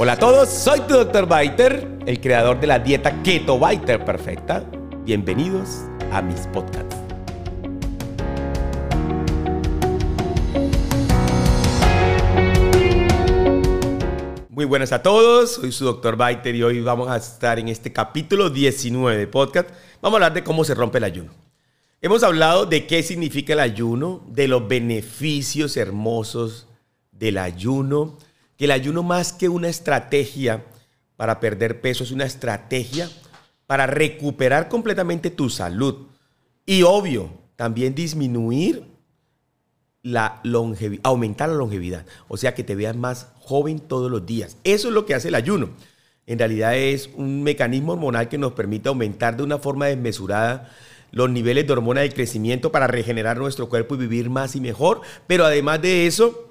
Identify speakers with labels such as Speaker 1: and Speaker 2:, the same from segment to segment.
Speaker 1: Hola a todos, soy tu Dr. Biter, el creador de la dieta Keto Biter Perfecta. Bienvenidos a mis podcasts. Muy buenas a todos, soy su Dr. Biter y hoy vamos a estar en este capítulo 19 de podcast. Vamos a hablar de cómo se rompe el ayuno. Hemos hablado de qué significa el ayuno, de los beneficios hermosos del ayuno, que el ayuno más que una estrategia para perder peso es una estrategia para recuperar completamente tu salud. Y obvio, también disminuir la longevidad, aumentar la longevidad. O sea, que te veas más joven todos los días. Eso es lo que hace el ayuno. En realidad es un mecanismo hormonal que nos permite aumentar de una forma desmesurada los niveles de hormona de crecimiento para regenerar nuestro cuerpo y vivir más y mejor. Pero además de eso,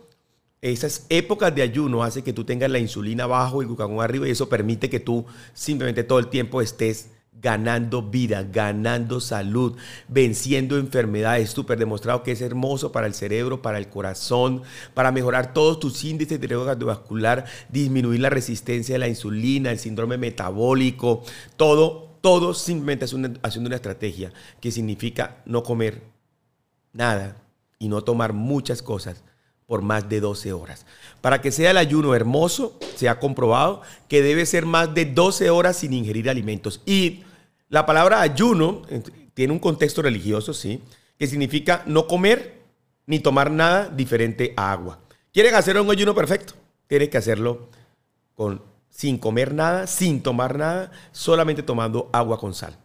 Speaker 1: esas épocas de ayuno hace que tú tengas la insulina abajo y el glucagón arriba y eso permite que tú simplemente todo el tiempo estés ganando vida, ganando salud, venciendo enfermedades. Súper demostrado que es hermoso para el cerebro, para el corazón, para mejorar todos tus índices de riesgo cardiovascular, disminuir la resistencia a la insulina, el síndrome metabólico, todo, todo simplemente haciendo una estrategia que significa no comer nada y no tomar muchas cosas por más de 12 horas. Para que sea el ayuno hermoso, se ha comprobado que debe ser más de 12 horas sin ingerir alimentos. Y la palabra ayuno tiene un contexto religioso, sí, que significa no comer ni tomar nada diferente a agua. ¿Quieren hacer un ayuno perfecto? Tienes que hacerlo con, sin comer nada, sin tomar nada, solamente tomando agua con sal.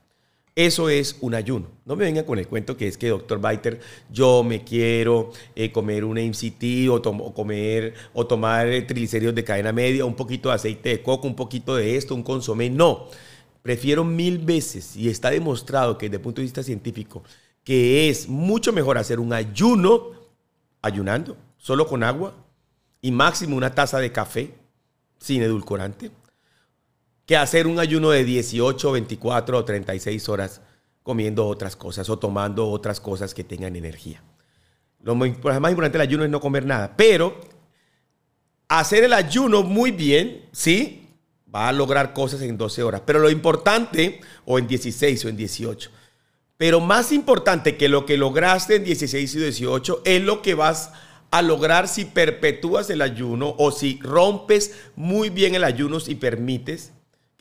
Speaker 1: Eso es un ayuno. No me vengan con el cuento que es que, doctor Biter, yo me quiero eh, comer un MCT o, o, comer o tomar triglicéridos de cadena media, un poquito de aceite de coco, un poquito de esto, un consomé. No. Prefiero mil veces, y está demostrado que desde el punto de vista científico, que es mucho mejor hacer un ayuno ayunando, solo con agua, y máximo una taza de café sin edulcorante que hacer un ayuno de 18, 24 o 36 horas comiendo otras cosas o tomando otras cosas que tengan energía. Lo más importante del ayuno es no comer nada, pero hacer el ayuno muy bien, sí, va a lograr cosas en 12 horas, pero lo importante, o en 16 o en 18, pero más importante que lo que lograste en 16 y 18 es lo que vas a lograr si perpetúas el ayuno o si rompes muy bien el ayuno y permites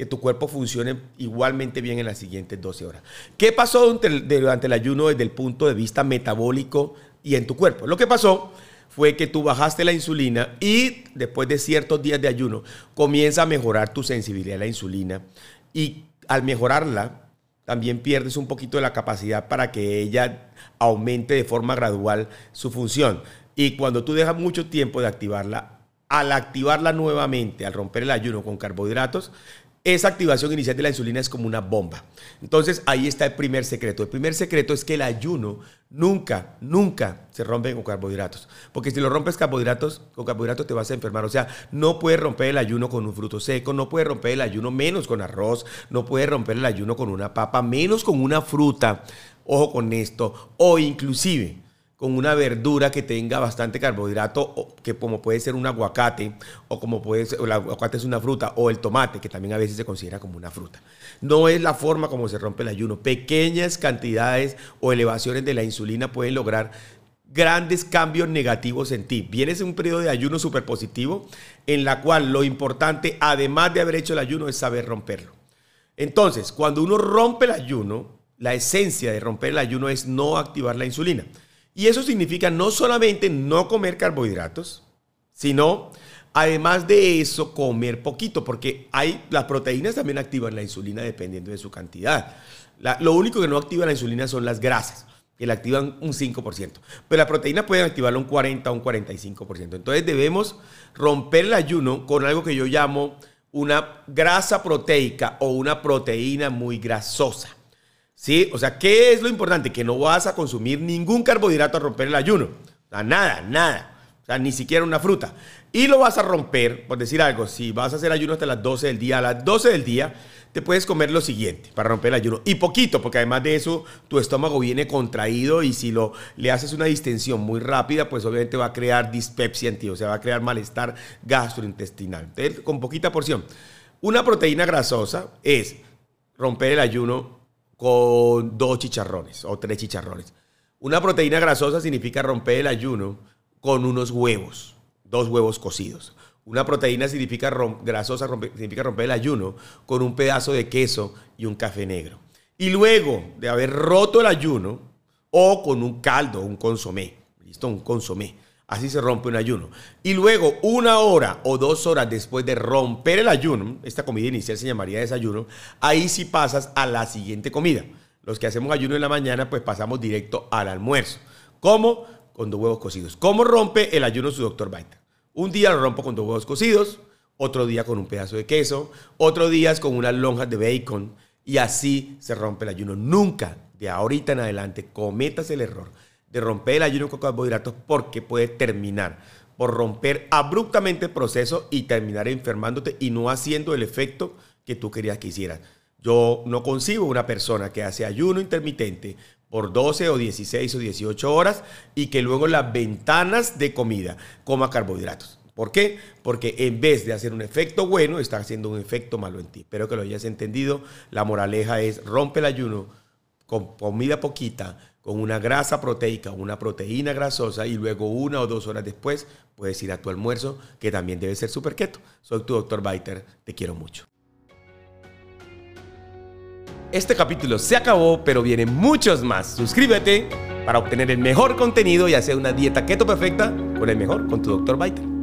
Speaker 1: que tu cuerpo funcione igualmente bien en las siguientes 12 horas. ¿Qué pasó durante el ayuno desde el punto de vista metabólico y en tu cuerpo? Lo que pasó fue que tú bajaste la insulina y después de ciertos días de ayuno comienza a mejorar tu sensibilidad a la insulina y al mejorarla también pierdes un poquito de la capacidad para que ella aumente de forma gradual su función. Y cuando tú dejas mucho tiempo de activarla, al activarla nuevamente, al romper el ayuno con carbohidratos, esa activación inicial de la insulina es como una bomba. Entonces ahí está el primer secreto. El primer secreto es que el ayuno nunca, nunca se rompe con carbohidratos. Porque si lo rompes carbohidratos, con carbohidratos te vas a enfermar. O sea, no puedes romper el ayuno con un fruto seco, no puedes romper el ayuno menos con arroz, no puedes romper el ayuno con una papa, menos con una fruta. Ojo con esto. O inclusive con una verdura que tenga bastante carbohidrato, que como puede ser un aguacate, o como puede ser, el aguacate es una fruta, o el tomate, que también a veces se considera como una fruta. No es la forma como se rompe el ayuno. Pequeñas cantidades o elevaciones de la insulina pueden lograr grandes cambios negativos en ti. Vienes en un periodo de ayuno súper positivo, en la cual lo importante, además de haber hecho el ayuno, es saber romperlo. Entonces, cuando uno rompe el ayuno, la esencia de romper el ayuno es no activar la insulina. Y eso significa no solamente no comer carbohidratos, sino además de eso comer poquito, porque hay, las proteínas también activan la insulina dependiendo de su cantidad. lo único que no activa la insulina son las grasas, que la activan un 5%, pero las proteínas pueden activarla un 40 o un 45%. Entonces debemos romper el ayuno con algo que yo llamo una grasa proteica o una proteína muy grasosa. ¿Sí? O sea, ¿qué es lo importante? Que no vas a consumir ningún carbohidrato a romper el ayuno. O sea, nada, nada. O sea, ni siquiera una fruta. Y lo vas a romper, por decir algo, si vas a hacer ayuno hasta las 12 del día, a las 12 del día te puedes comer lo siguiente para romper el ayuno. Y poquito, porque además de eso tu estómago viene contraído y si lo, le haces una distensión muy rápida, pues obviamente va a crear dispepsia en ti, o sea, va a crear malestar gastrointestinal. Entonces, con poquita porción. Una proteína grasosa es romper el ayuno con dos chicharrones o tres chicharrones. Una proteína grasosa significa romper el ayuno con unos huevos, dos huevos cocidos. Una proteína significa grasosa significa romper el ayuno con un pedazo de queso y un café negro. Y luego de haber roto el ayuno o con un caldo, un consomé, listo, un consomé. Así se rompe un ayuno. Y luego, una hora o dos horas después de romper el ayuno, esta comida inicial se llamaría desayuno, ahí sí pasas a la siguiente comida. Los que hacemos ayuno en la mañana, pues pasamos directo al almuerzo. ¿Cómo? Con dos huevos cocidos. ¿Cómo rompe el ayuno su doctor Baita? Un día lo rompo con dos huevos cocidos, otro día con un pedazo de queso, otro día con unas lonjas de bacon y así se rompe el ayuno. Nunca de ahorita en adelante cometas el error de romper el ayuno con carbohidratos porque puede terminar por romper abruptamente el proceso y terminar enfermándote y no haciendo el efecto que tú querías que hicieras. Yo no concibo una persona que hace ayuno intermitente por 12 o 16 o 18 horas y que luego las ventanas de comida coma carbohidratos. ¿Por qué? Porque en vez de hacer un efecto bueno, está haciendo un efecto malo en ti. Espero que lo hayas entendido. La moraleja es rompe el ayuno con comida poquita, con una grasa proteica, una proteína grasosa y luego una o dos horas después puedes ir a tu almuerzo que también debe ser super keto. Soy tu doctor Biter, te quiero mucho. Este capítulo se acabó, pero vienen muchos más. Suscríbete para obtener el mejor contenido y hacer una dieta keto perfecta con el mejor, con tu Dr. Biter.